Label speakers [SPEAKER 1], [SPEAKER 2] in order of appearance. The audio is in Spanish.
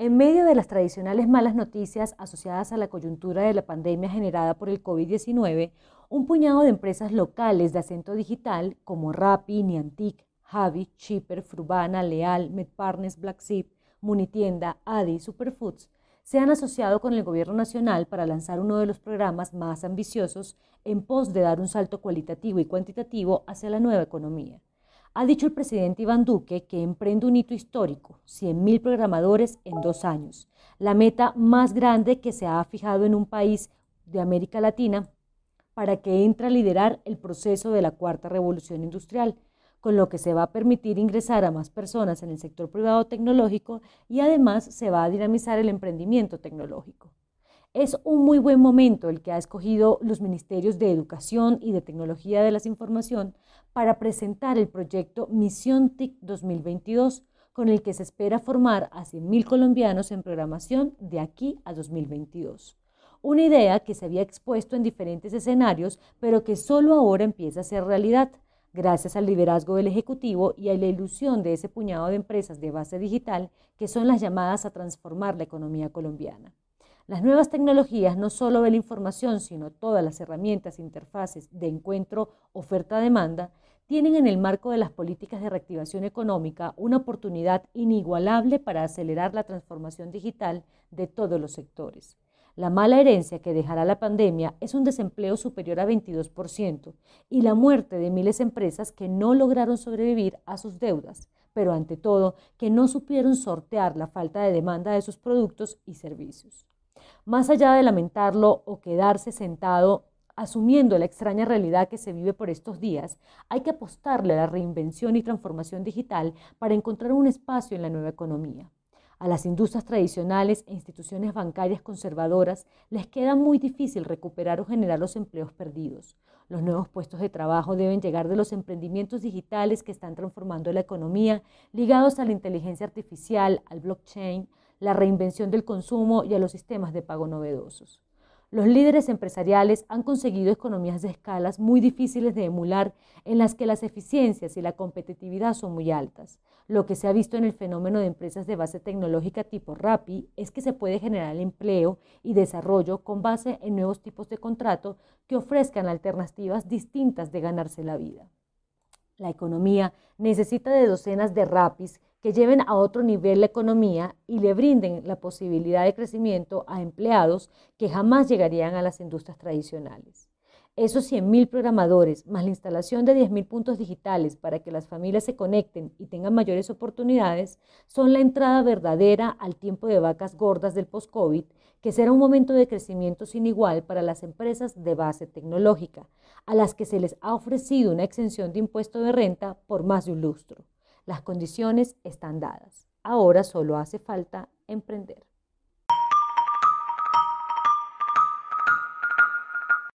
[SPEAKER 1] En medio de las tradicionales malas noticias asociadas a la coyuntura de la pandemia generada por el COVID-19, un puñado de empresas locales de acento digital como Rappi, Niantic, Javi, Chipper, Frubana, Leal, Medpartners, Black Zip, Munitienda, Adi Superfoods se han asociado con el Gobierno Nacional para lanzar uno de los programas más ambiciosos en pos de dar un salto cualitativo y cuantitativo hacia la nueva economía. Ha dicho el presidente Iván Duque que emprende un hito histórico, 100.000 programadores en dos años, la meta más grande que se ha fijado en un país de América Latina para que entre a liderar el proceso de la cuarta revolución industrial, con lo que se va a permitir ingresar a más personas en el sector privado tecnológico y además se va a dinamizar el emprendimiento tecnológico. Es un muy buen momento el que ha escogido los ministerios de Educación y de Tecnología de la Información para presentar el proyecto Misión TIC 2022, con el que se espera formar a 100.000 colombianos en programación de aquí a 2022. Una idea que se había expuesto en diferentes escenarios, pero que solo ahora empieza a ser realidad, gracias al liderazgo del Ejecutivo y a la ilusión de ese puñado de empresas de base digital que son las llamadas a transformar la economía colombiana. Las nuevas tecnologías no solo ven la información, sino todas las herramientas e interfaces de encuentro oferta-demanda, tienen en el marco de las políticas de reactivación económica una oportunidad inigualable para acelerar la transformación digital de todos los sectores. La mala herencia que dejará la pandemia es un desempleo superior a 22% y la muerte de miles de empresas que no lograron sobrevivir a sus deudas, pero ante todo que no supieron sortear la falta de demanda de sus productos y servicios. Más allá de lamentarlo o quedarse sentado asumiendo la extraña realidad que se vive por estos días, hay que apostarle a la reinvención y transformación digital para encontrar un espacio en la nueva economía. A las industrias tradicionales e instituciones bancarias conservadoras les queda muy difícil recuperar o generar los empleos perdidos. Los nuevos puestos de trabajo deben llegar de los emprendimientos digitales que están transformando la economía, ligados a la inteligencia artificial, al blockchain, la reinvención del consumo y a los sistemas de pago novedosos. Los líderes empresariales han conseguido economías de escalas muy difíciles de emular en las que las eficiencias y la competitividad son muy altas. Lo que se ha visto en el fenómeno de empresas de base tecnológica tipo RAPI es que se puede generar empleo y desarrollo con base en nuevos tipos de contrato que ofrezcan alternativas distintas de ganarse la vida. La economía necesita de docenas de RAPIs que lleven a otro nivel la economía y le brinden la posibilidad de crecimiento a empleados que jamás llegarían a las industrias tradicionales. Esos 100.000 programadores, más la instalación de 10.000 puntos digitales para que las familias se conecten y tengan mayores oportunidades, son la entrada verdadera al tiempo de vacas gordas del post-COVID, que será un momento de crecimiento sin igual para las empresas de base tecnológica, a las que se les ha ofrecido una exención de impuesto de renta por más de un lustro. Las condiciones están dadas. Ahora solo hace falta emprender.